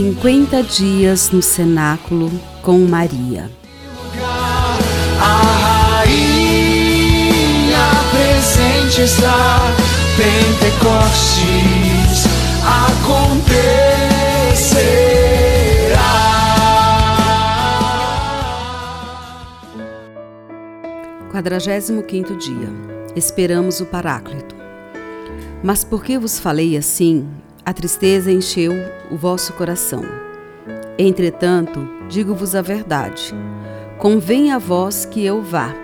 50 dias no cenáculo com Maria. A rainha presente está, Pentecostes acontecerá. Quadragésimo quinto dia. Esperamos o Paráclito. Mas porque vos falei assim, a tristeza encheu o vosso coração. Entretanto, digo-vos a verdade. Convém a vós que eu vá,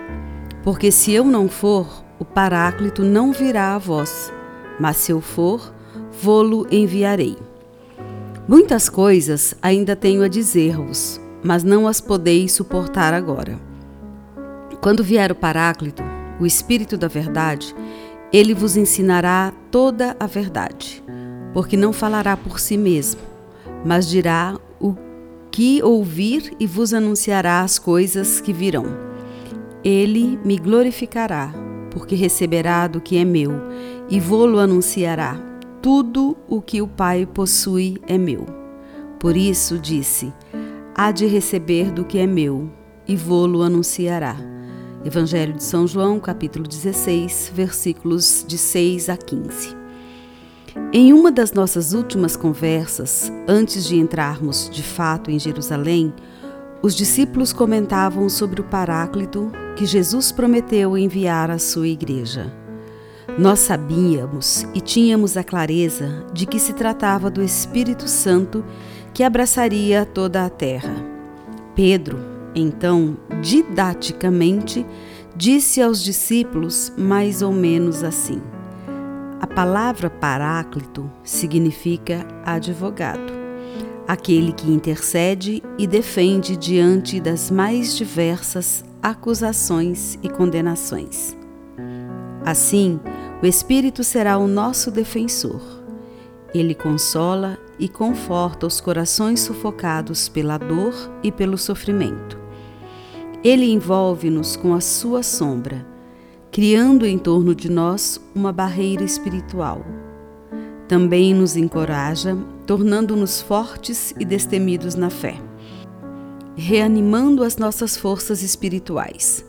porque se eu não for, o Paráclito não virá a vós, mas se eu for, vô-lo enviarei. Muitas coisas ainda tenho a dizer-vos, mas não as podeis suportar agora. Quando vier o Paráclito, o Espírito da Verdade, ele vos ensinará toda a verdade, porque não falará por si mesmo, mas dirá o que ouvir e vos anunciará as coisas que virão. Ele me glorificará, porque receberá do que é meu, e vô-lo anunciará. Tudo o que o Pai possui é meu. Por isso disse: há de receber do que é meu, e vô-lo anunciará. Evangelho de São João, capítulo 16, versículos de 6 a 15. Em uma das nossas últimas conversas, antes de entrarmos de fato em Jerusalém, os discípulos comentavam sobre o Paráclito que Jesus prometeu enviar à sua igreja. Nós sabíamos e tínhamos a clareza de que se tratava do Espírito Santo que abraçaria toda a terra. Pedro, então, didaticamente, disse aos discípulos mais ou menos assim: A palavra Paráclito significa advogado, aquele que intercede e defende diante das mais diversas acusações e condenações. Assim, o Espírito será o nosso defensor. Ele consola e conforta os corações sufocados pela dor e pelo sofrimento. Ele envolve-nos com a sua sombra, criando em torno de nós uma barreira espiritual. Também nos encoraja, tornando-nos fortes e destemidos na fé, reanimando as nossas forças espirituais.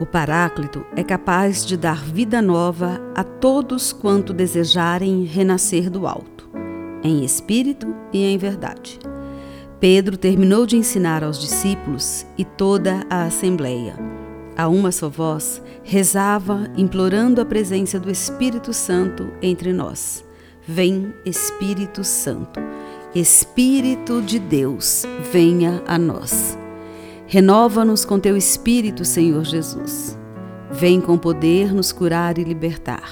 O Paráclito é capaz de dar vida nova a todos quanto desejarem renascer do alto, em espírito e em verdade. Pedro terminou de ensinar aos discípulos e toda a assembleia. A uma só voz, rezava, implorando a presença do Espírito Santo entre nós. Vem, Espírito Santo, Espírito de Deus, venha a nós. Renova-nos com teu Espírito, Senhor Jesus. Vem com poder nos curar e libertar.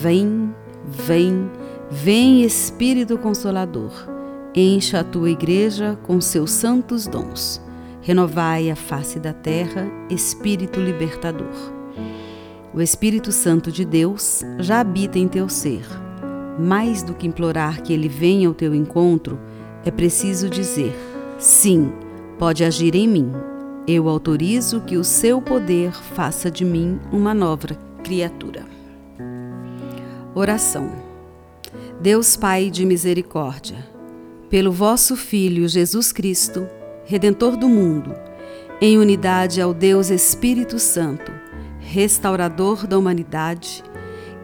Vem, vem, vem, Espírito Consolador Encha a tua igreja com seus santos dons. Renovai a face da terra, Espírito libertador. O Espírito Santo de Deus já habita em teu ser. Mais do que implorar que ele venha ao teu encontro, é preciso dizer: sim, pode agir em mim. Eu autorizo que o seu poder faça de mim uma nova criatura. Oração. Deus Pai de misericórdia, pelo vosso Filho Jesus Cristo, Redentor do mundo, em unidade ao Deus Espírito Santo, restaurador da humanidade,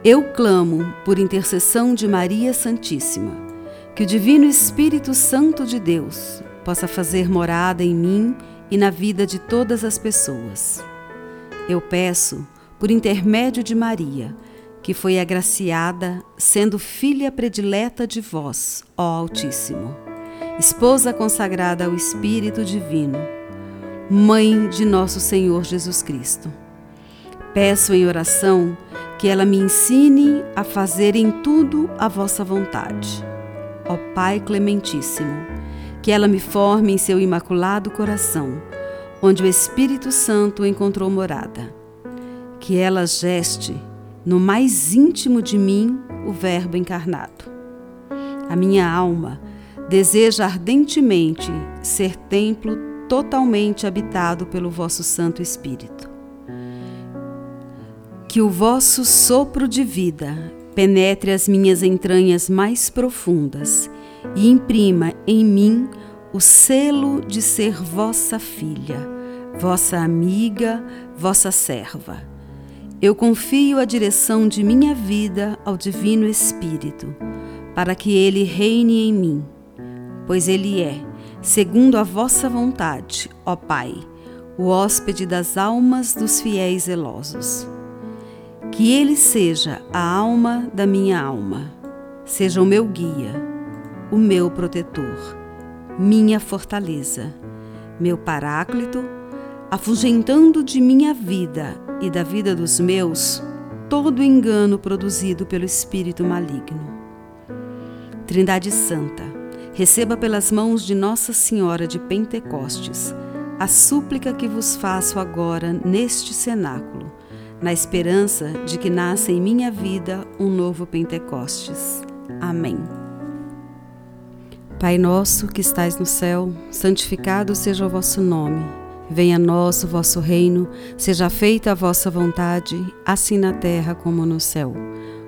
eu clamo por intercessão de Maria Santíssima, que o Divino Espírito Santo de Deus possa fazer morada em mim e na vida de todas as pessoas. Eu peço, por intermédio de Maria, que foi agraciada, sendo filha predileta de vós, ó Altíssimo, esposa consagrada ao Espírito Divino, mãe de nosso Senhor Jesus Cristo. Peço em oração que ela me ensine a fazer em tudo a vossa vontade. Ó Pai Clementíssimo, que ela me forme em seu imaculado coração, onde o Espírito Santo encontrou morada. Que ela geste no mais íntimo de mim o Verbo encarnado. A minha alma deseja ardentemente ser templo totalmente habitado pelo vosso Santo Espírito. Que o vosso sopro de vida penetre as minhas entranhas mais profundas e imprima em mim o selo de ser vossa filha, vossa amiga, vossa serva. Eu confio a direção de minha vida ao Divino Espírito, para que ele reine em mim, pois ele é, segundo a vossa vontade, ó Pai, o hóspede das almas dos fiéis zelosos. Que ele seja a alma da minha alma, seja o meu guia, o meu protetor, minha fortaleza, meu paráclito, afugentando de minha vida e da vida dos meus todo engano produzido pelo espírito maligno. Trindade Santa, receba pelas mãos de Nossa Senhora de Pentecostes a súplica que vos faço agora neste cenáculo na esperança de que nasça em minha vida um novo Pentecostes. Amém. Pai nosso que estais no céu, santificado seja o vosso nome. Venha a nós o vosso reino, seja feita a vossa vontade, assim na terra como no céu.